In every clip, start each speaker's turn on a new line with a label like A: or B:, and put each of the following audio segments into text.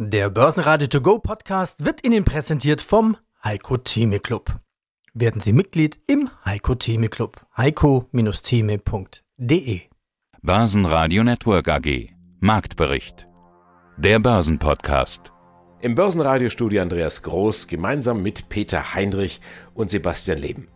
A: Der Börsenradio To Go Podcast wird Ihnen präsentiert vom Heiko Theme Club. Werden Sie Mitglied im Heiko Theme Club. heiko-theme.de
B: Börsenradio Network AG Marktbericht Der Börsenpodcast
C: Im Börsenradiostudio Andreas Groß gemeinsam mit Peter Heinrich und Sebastian Leben.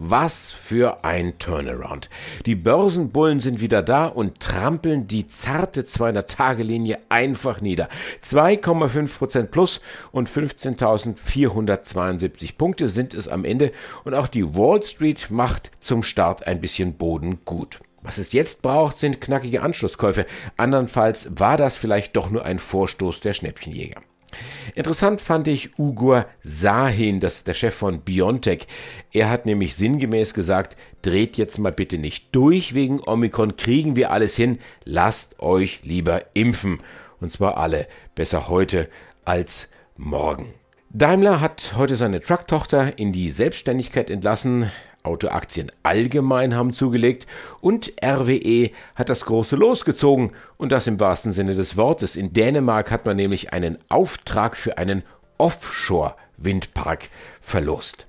C: Was für ein Turnaround. Die Börsenbullen sind wieder da und trampeln die zarte 200-Tage-Linie einfach nieder. 2,5% plus und 15.472 Punkte sind es am Ende und auch die Wall Street macht zum Start ein bisschen Boden gut. Was es jetzt braucht, sind knackige Anschlusskäufe. Andernfalls war das vielleicht doch nur ein Vorstoß der Schnäppchenjäger. Interessant fand ich Ugur Sahin, das ist der Chef von Biontech. Er hat nämlich sinngemäß gesagt, dreht jetzt mal bitte nicht durch wegen Omikron, kriegen wir alles hin, lasst euch lieber impfen. Und zwar alle, besser heute als morgen. Daimler hat heute seine Trucktochter in die Selbstständigkeit entlassen. Autoaktien allgemein haben zugelegt und RWE hat das große losgezogen und das im wahrsten Sinne des Wortes. In Dänemark hat man nämlich einen Auftrag für einen Offshore-Windpark verlost.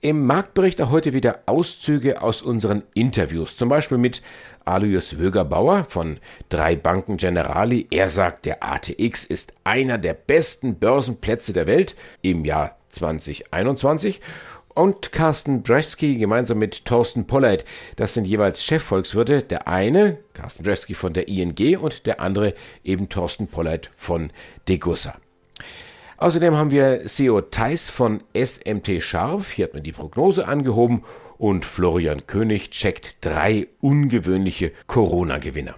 C: Im Marktbericht auch heute wieder Auszüge aus unseren Interviews, zum Beispiel mit Alois Wögerbauer von drei Banken Generali. Er sagt, der ATX ist einer der besten Börsenplätze der Welt im Jahr 2021 und Carsten Dresky gemeinsam mit Thorsten Polleit. Das sind jeweils Chefvolkswirte. Der eine, Carsten Dresky von der ING und der andere eben Thorsten Polleit von Degussa. Außerdem haben wir CEO Theis von SMT Scharf. Hier hat man die Prognose angehoben und Florian König checkt drei ungewöhnliche Corona-Gewinner.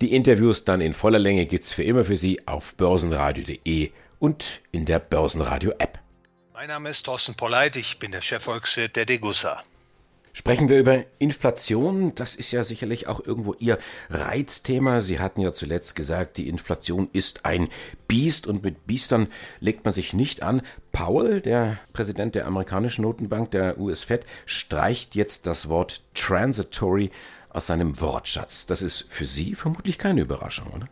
C: Die Interviews dann in voller Länge gibt's für immer für Sie auf börsenradio.de und in der Börsenradio-App.
D: Mein Name ist Thorsten Polleit, ich bin der Chefvolkswirt der Degussa.
C: Sprechen wir über Inflation. Das ist ja sicherlich auch irgendwo Ihr Reizthema. Sie hatten ja zuletzt gesagt, die Inflation ist ein Biest und mit Biestern legt man sich nicht an. Powell, der Präsident der amerikanischen Notenbank, der US-Fed, streicht jetzt das Wort transitory aus seinem Wortschatz. Das ist für Sie vermutlich keine Überraschung, oder?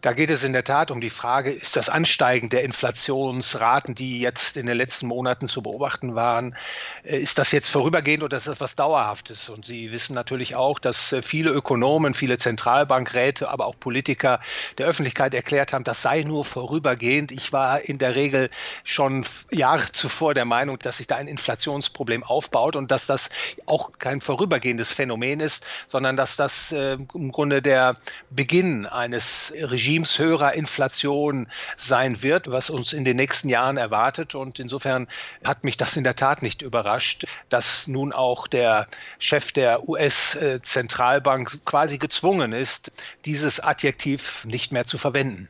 D: Da geht es in der Tat um die Frage, ist das Ansteigen der Inflationsraten, die jetzt in den letzten Monaten zu beobachten waren, äh, ist das jetzt vorübergehend oder ist das was Dauerhaftes? Und Sie wissen natürlich auch, dass äh, viele Ökonomen, viele Zentralbankräte, aber auch Politiker der Öffentlichkeit erklärt haben, das sei nur vorübergehend. Ich war in der Regel schon Jahre zuvor der Meinung, dass sich da ein Inflationsproblem aufbaut und dass das auch kein vorübergehendes Phänomen ist, sondern dass das äh, im Grunde der Beginn eines Regimes Regimes höherer Inflation sein wird, was uns in den nächsten Jahren erwartet. Und insofern hat mich das in der Tat nicht überrascht, dass nun auch der Chef der US-Zentralbank quasi gezwungen ist, dieses Adjektiv nicht mehr zu verwenden.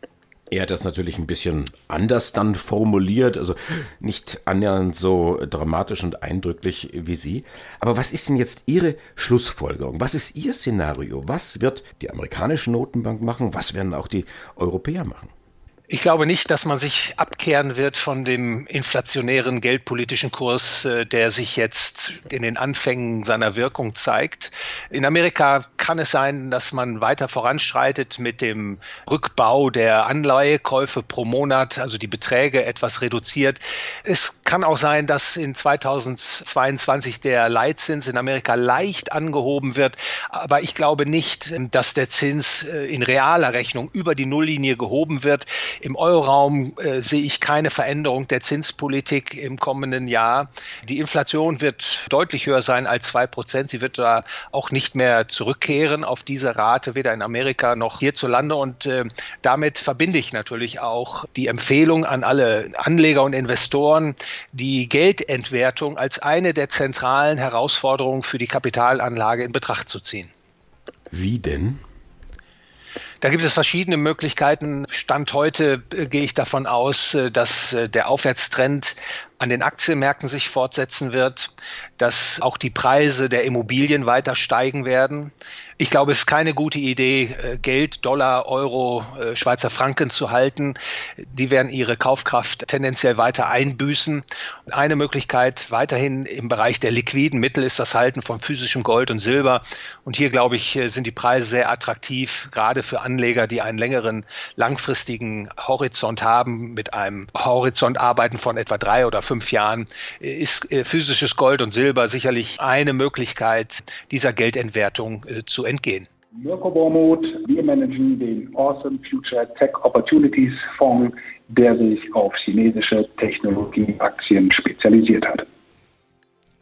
C: Er hat das natürlich ein bisschen anders dann formuliert, also nicht annähernd so dramatisch und eindrücklich wie Sie. Aber was ist denn jetzt Ihre Schlussfolgerung? Was ist Ihr Szenario? Was wird die amerikanische Notenbank machen? Was werden auch die Europäer machen?
D: Ich glaube nicht, dass man sich abkehren wird von dem inflationären geldpolitischen Kurs, äh, der sich jetzt in den Anfängen seiner Wirkung zeigt. In Amerika kann es sein, dass man weiter voranschreitet mit dem Rückbau der Anleihekäufe pro Monat, also die Beträge etwas reduziert. Es kann auch sein, dass in 2022 der Leitzins in Amerika leicht angehoben wird, aber ich glaube nicht, dass der Zins äh, in realer Rechnung über die Nulllinie gehoben wird. Im Euroraum äh, sehe ich keine Veränderung der Zinspolitik im kommenden Jahr. Die Inflation wird deutlich höher sein als zwei Prozent. Sie wird da auch nicht mehr zurückkehren auf diese Rate, weder in Amerika noch hierzulande. Und äh, damit verbinde ich natürlich auch die Empfehlung an alle Anleger und Investoren, die Geldentwertung als eine der zentralen Herausforderungen für die Kapitalanlage in Betracht zu ziehen.
C: Wie denn?
D: Da gibt es verschiedene Möglichkeiten. Stand heute äh, gehe ich davon aus, äh, dass äh, der Aufwärtstrend an den Aktienmärkten sich fortsetzen wird, dass auch die Preise der Immobilien weiter steigen werden. Ich glaube, es ist keine gute Idee, äh, Geld, Dollar, Euro, äh, Schweizer Franken zu halten. Die werden ihre Kaufkraft tendenziell weiter einbüßen. Eine Möglichkeit weiterhin im Bereich der liquiden Mittel ist das Halten von physischem Gold und Silber. Und hier, glaube ich, äh, sind die Preise sehr attraktiv, gerade für Anleger, die einen längeren, langfristigen Horizont haben. Mit einem Horizont arbeiten von etwa drei oder fünf Jahren ist physisches Gold und Silber sicherlich eine Möglichkeit, dieser Geldentwertung zu entgehen.
E: Mirko Bormuth, wir managen den Awesome Future Tech Opportunities Fonds, der sich auf chinesische Technologieaktien spezialisiert hat.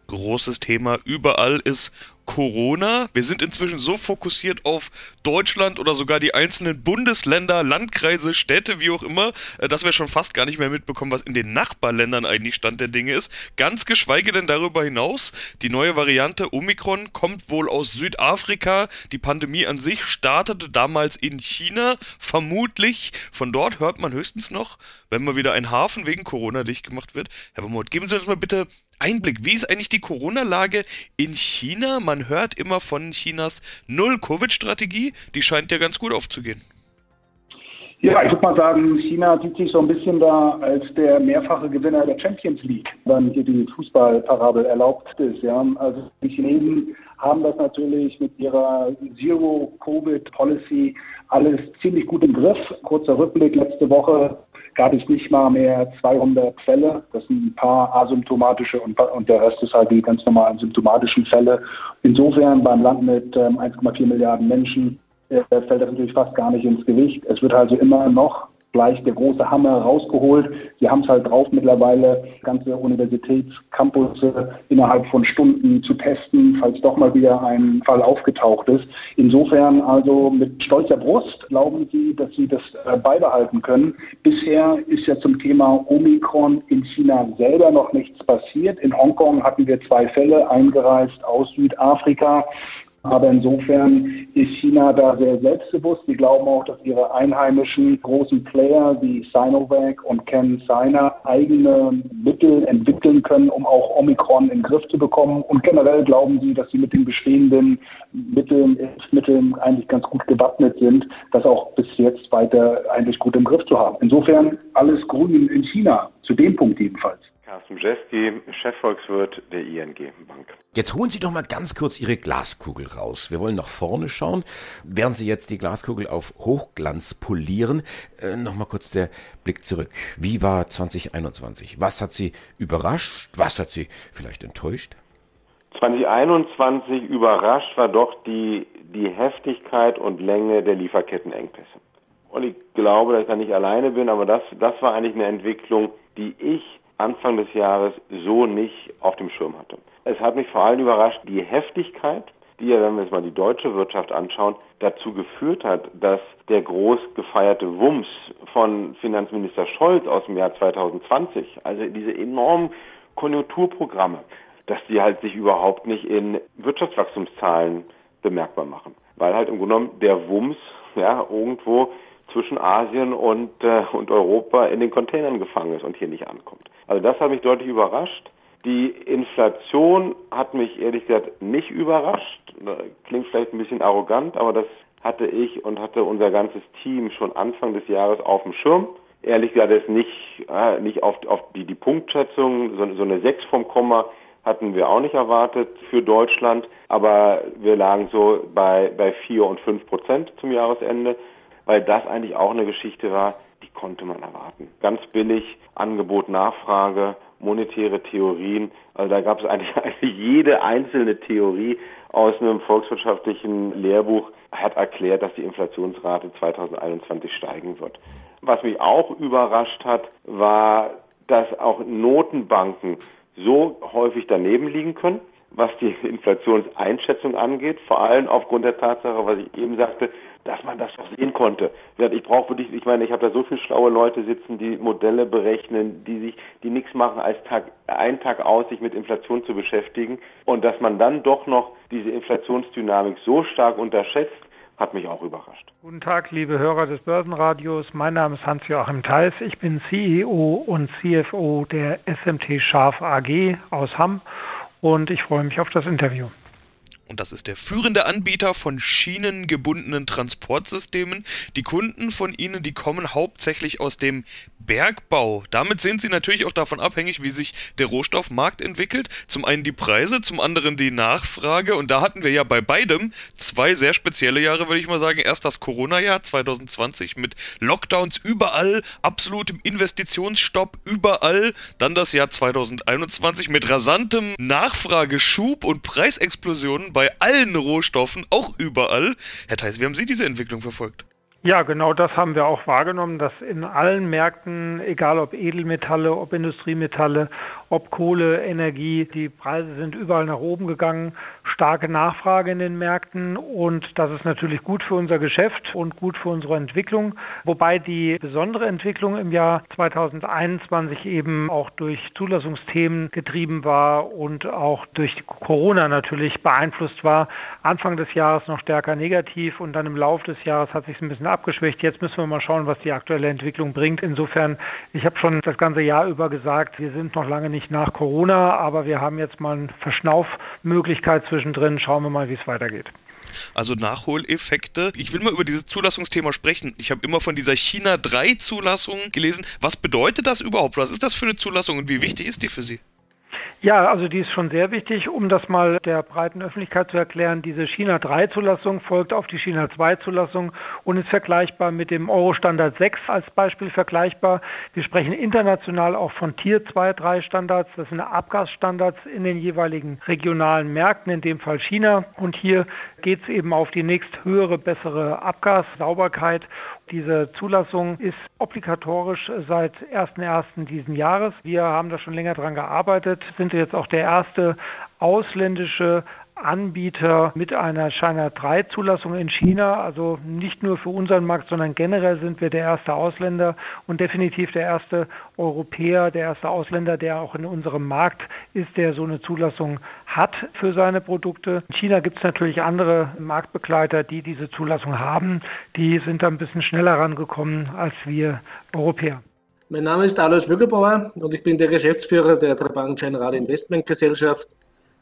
F: Großes Thema überall ist Corona. Wir sind inzwischen so fokussiert auf Deutschland oder sogar die einzelnen Bundesländer, Landkreise, Städte, wie auch immer, äh, dass wir schon fast gar nicht mehr mitbekommen, was in den Nachbarländern eigentlich Stand der Dinge ist. Ganz geschweige denn darüber hinaus, die neue Variante Omikron kommt wohl aus Südafrika. Die Pandemie an sich startete damals in China, vermutlich. Von dort hört man höchstens noch, wenn mal wieder ein Hafen wegen Corona dicht gemacht wird. Herr Vermut, geben Sie uns mal bitte Einblick. Wie ist eigentlich die Corona-Lage in China? Man hört immer von Chinas Null-Covid-Strategie. Die scheint ja ganz gut aufzugehen.
E: Ja, ich würde mal sagen, China sieht sich so ein bisschen da als der mehrfache Gewinner der Champions League, wenn hier die Fußballparabel erlaubt ist. Ja. Also die Chinesen haben das natürlich mit ihrer Zero-Covid-Policy alles ziemlich gut im Griff. Kurzer Rückblick letzte Woche gab es nicht mal mehr 200 Fälle. Das sind ein paar asymptomatische und, und der Rest ist halt die ganz normalen symptomatischen Fälle. Insofern beim Land mit ähm, 1,4 Milliarden Menschen äh, fällt das natürlich fast gar nicht ins Gewicht. Es wird also immer noch gleich der große Hammer rausgeholt. Sie haben es halt drauf mittlerweile, ganze Universitätscampus innerhalb von Stunden zu testen, falls doch mal wieder ein Fall aufgetaucht ist. Insofern also mit stolzer Brust glauben Sie, dass Sie das äh, beibehalten können. Bisher ist ja zum Thema Omikron in China selber noch nichts passiert. In Hongkong hatten wir zwei Fälle eingereist aus Südafrika. Aber insofern ist China da sehr selbstbewusst. Sie glauben auch, dass ihre einheimischen großen Player wie Sinovac und CanSino eigene Mittel entwickeln können, um auch Omikron in den Griff zu bekommen. Und generell glauben sie, dass sie mit den bestehenden Mitteln, Impfmitteln eigentlich ganz gut gewappnet sind, das auch bis jetzt weiter eigentlich gut im Griff zu haben. Insofern alles grün in China, zu dem Punkt jedenfalls.
G: Carsten Jeski, Chefvolkswirt der ING Bank.
C: Jetzt holen Sie doch mal ganz kurz Ihre Glaskugel raus. Wir wollen nach vorne schauen. Während Sie jetzt die Glaskugel auf Hochglanz polieren, äh, nochmal kurz der Blick zurück. Wie war 2021? Was hat Sie überrascht? Was hat Sie vielleicht enttäuscht?
G: 2021 überrascht war doch die, die Heftigkeit und Länge der Lieferkettenengpässe. Und ich glaube, dass ich da nicht alleine bin, aber das, das war eigentlich eine Entwicklung, die ich Anfang des Jahres so nicht auf dem Schirm hatte. Es hat mich vor allem überrascht, die Heftigkeit, die ja, wenn wir uns mal die deutsche Wirtschaft anschauen, dazu geführt hat, dass der groß gefeierte Wumms von Finanzminister Scholz aus dem Jahr 2020, also diese enormen Konjunkturprogramme, dass die halt sich überhaupt nicht in Wirtschaftswachstumszahlen bemerkbar machen. Weil halt im Grunde genommen der Wumms ja irgendwo zwischen Asien und, äh, und Europa in den Containern gefangen ist und hier nicht ankommt. Also das hat mich deutlich überrascht. Die Inflation hat mich ehrlich gesagt nicht überrascht. Klingt vielleicht ein bisschen arrogant, aber das hatte ich und hatte unser ganzes Team schon Anfang des Jahres auf dem Schirm. Ehrlich gesagt ist nicht, äh, nicht auf, auf die, die Punktschätzung, so, so eine 6 vom Komma hatten wir auch nicht erwartet für Deutschland, aber wir lagen so bei, bei 4 und 5 Prozent zum Jahresende weil das eigentlich auch eine Geschichte war, die konnte man erwarten. Ganz billig, Angebot, Nachfrage, monetäre Theorien. Also da gab es eigentlich, jede einzelne Theorie aus einem volkswirtschaftlichen Lehrbuch hat erklärt, dass die Inflationsrate 2021 steigen wird. Was mich auch überrascht hat, war, dass auch Notenbanken so häufig daneben liegen können, was die Inflationseinschätzung angeht, vor allem aufgrund der Tatsache, was ich eben sagte, dass man das doch sehen konnte. Ich brauche wirklich, ich meine, ich habe da so viele schlaue Leute sitzen, die Modelle berechnen, die sich, die nichts machen, als Tag, einen Tag aus, sich mit Inflation zu beschäftigen. Und dass man dann doch noch diese Inflationsdynamik so stark unterschätzt, hat mich auch überrascht.
H: Guten Tag, liebe Hörer des Börsenradios. Mein Name ist Hans-Joachim Theis. Ich bin CEO und CFO der SMT Scharf AG aus Hamm und ich freue mich auf das Interview.
F: Und das ist der führende Anbieter von schienengebundenen Transportsystemen. Die Kunden von Ihnen, die kommen hauptsächlich aus dem Bergbau. Damit sind Sie natürlich auch davon abhängig, wie sich der Rohstoffmarkt entwickelt. Zum einen die Preise, zum anderen die Nachfrage. Und da hatten wir ja bei beidem zwei sehr spezielle Jahre, würde ich mal sagen. Erst das Corona-Jahr 2020 mit Lockdowns überall, absolutem Investitionsstopp überall. Dann das Jahr 2021 mit rasantem Nachfrageschub und Preisexplosionen bei allen Rohstoffen, auch überall. Herr Theis, wie haben Sie diese Entwicklung verfolgt?
H: Ja, genau das haben wir auch wahrgenommen, dass in allen Märkten, egal ob Edelmetalle, ob Industriemetalle, ob Kohle, Energie, die Preise sind überall nach oben gegangen, starke Nachfrage in den Märkten und das ist natürlich gut für unser Geschäft und gut für unsere Entwicklung, wobei die besondere Entwicklung im Jahr 2021 eben auch durch Zulassungsthemen getrieben war und auch durch Corona natürlich beeinflusst war. Anfang des Jahres noch stärker negativ und dann im Laufe des Jahres hat sich ein bisschen abgeschwächt. Jetzt müssen wir mal schauen, was die aktuelle Entwicklung bringt. Insofern, ich habe schon das ganze Jahr über gesagt, wir sind noch lange nicht nach Corona, aber wir haben jetzt mal eine Verschnaufmöglichkeit zwischendrin. Schauen wir mal, wie es weitergeht.
F: Also Nachholeffekte. Ich will mal über dieses Zulassungsthema sprechen. Ich habe immer von dieser China 3 Zulassung gelesen. Was bedeutet das überhaupt? Was ist das für eine Zulassung und wie wichtig ist die für Sie?
H: Ja, also die ist schon sehr wichtig, um das mal der breiten Öffentlichkeit zu erklären. Diese China 3 Zulassung folgt auf die China 2 Zulassung und ist vergleichbar mit dem Euro Standard 6 als Beispiel vergleichbar. Wir sprechen international auch von Tier 2, 3 Standards. Das sind Abgasstandards in den jeweiligen regionalen Märkten, in dem Fall China. Und hier geht es eben auf die nächsthöhere, bessere Abgassauberkeit diese Zulassung ist obligatorisch seit 1.1. diesen Jahres. Wir haben da schon länger dran gearbeitet, sind jetzt auch der erste ausländische Anbieter mit einer China 3 Zulassung in China. Also nicht nur für unseren Markt, sondern generell sind wir der erste Ausländer und definitiv der erste Europäer, der erste Ausländer, der auch in unserem Markt ist, der so eine Zulassung hat für seine Produkte. In China gibt es natürlich andere Marktbegleiter, die diese Zulassung haben. Die sind da ein bisschen schneller rangekommen als wir Europäer.
I: Mein Name ist Alois Mögelbauer und ich bin der Geschäftsführer der Trabank General Investment Gesellschaft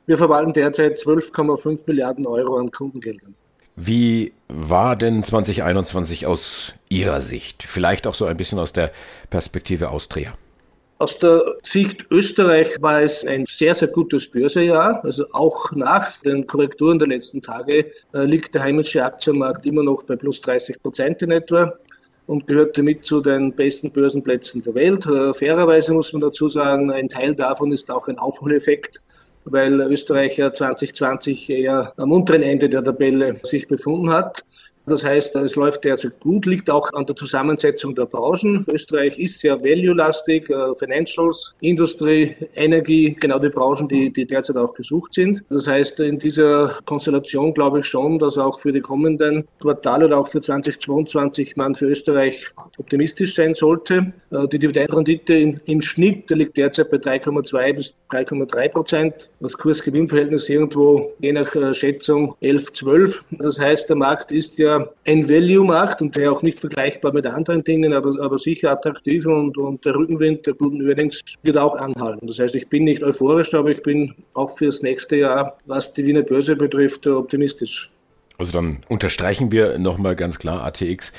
I: wir verwalten derzeit 12,5 Milliarden Euro an Kundengeldern.
C: Wie war denn 2021 aus Ihrer Sicht? Vielleicht auch so ein bisschen aus der Perspektive Austria.
I: Aus der Sicht Österreich war es ein sehr, sehr gutes Börsejahr. Also auch nach den Korrekturen der letzten Tage äh, liegt der heimische Aktienmarkt immer noch bei plus 30 Prozent in etwa und gehört damit zu den besten Börsenplätzen der Welt. Äh, fairerweise muss man dazu sagen, ein Teil davon ist auch ein Aufholeffekt weil Österreich ja 2020 eher am unteren Ende der Tabelle sich befunden hat. Das heißt, es läuft derzeit gut, liegt auch an der Zusammensetzung der Branchen. Österreich ist sehr value-lastig, äh, Financials, Industrie, Energie, genau die Branchen, die, die derzeit auch gesucht sind. Das heißt, in dieser Konstellation glaube ich schon, dass auch für die kommenden Quartale oder auch für 2022 man für Österreich optimistisch sein sollte. Äh, die Dividendenrendite im, im Schnitt liegt derzeit bei 3,2 bis 3,3 Prozent. Das Kurs-Gewinn-Verhältnis irgendwo je nach äh, Schätzung 11, 12. Das heißt, der Markt ist ja ein Value-Markt und der auch nicht vergleichbar mit anderen Dingen, aber, aber sicher attraktiv und, und der Rückenwind der guten Earnings wird auch anhalten. Das heißt, ich bin nicht euphorisch, aber ich bin auch fürs nächste Jahr, was die Wiener Börse betrifft, optimistisch.
C: Also dann unterstreichen wir nochmal ganz klar ATX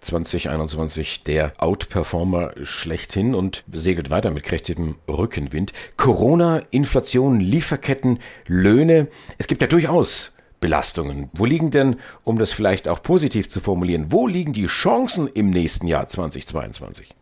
C: 2021 der Outperformer schlechthin und segelt weiter mit kräftigem Rückenwind. Corona, Inflation, Lieferketten, Löhne. Es gibt ja durchaus Belastungen. Wo liegen denn, um das vielleicht auch positiv zu formulieren, wo liegen die Chancen im nächsten Jahr 2022?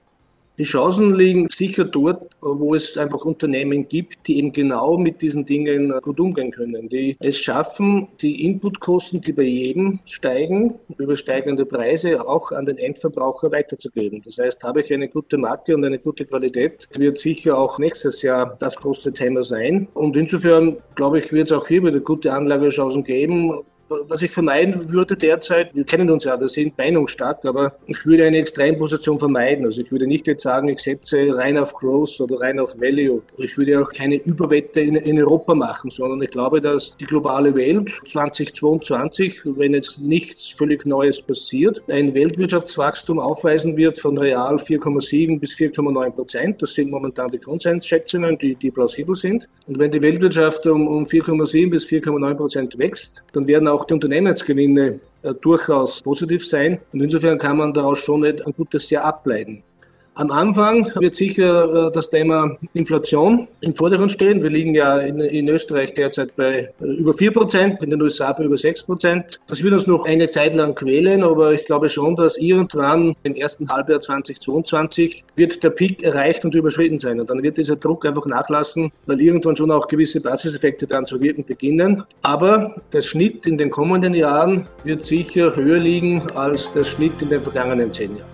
I: Die Chancen liegen sicher dort, wo es einfach Unternehmen gibt, die eben genau mit diesen Dingen gut umgehen können, die es schaffen, die Inputkosten, die bei jedem steigen, über steigende Preise auch an den Endverbraucher weiterzugeben. Das heißt, habe ich eine gute Marke und eine gute Qualität, wird sicher auch nächstes Jahr das große Thema sein. Und insofern, glaube ich, wird es auch hier wieder gute Anlagechancen geben was ich vermeiden würde derzeit, wir kennen uns ja, wir sind meinungsstark, aber ich würde eine Extremposition vermeiden. Also ich würde nicht jetzt sagen, ich setze rein auf Growth oder rein auf Value. Ich würde auch keine Überwette in, in Europa machen, sondern ich glaube, dass die globale Welt 2022, wenn jetzt nichts völlig Neues passiert, ein Weltwirtschaftswachstum aufweisen wird von real 4,7 bis 4,9 Prozent. Das sind momentan die Konsensschätzungen, die, die plausibel sind. Und wenn die Weltwirtschaft um, um 4,7 bis 4,9 Prozent wächst, dann werden auch die Unternehmensgewinne äh, durchaus positiv sein. Und insofern kann man daraus schon ein gutes Jahr ableiten. Am Anfang wird sicher äh, das Thema Inflation im Vordergrund stehen. Wir liegen ja in, in Österreich derzeit bei äh, über 4 Prozent, in den USA bei über 6 Prozent. Das wird uns noch eine Zeit lang quälen, aber ich glaube schon, dass irgendwann im ersten Halbjahr 2022 wird der Peak erreicht und überschritten sein. Und dann wird dieser Druck einfach nachlassen, weil irgendwann schon auch gewisse Basiseffekte dann zu wirken beginnen. Aber der Schnitt in den kommenden Jahren wird sicher höher liegen als der Schnitt in den vergangenen zehn Jahren.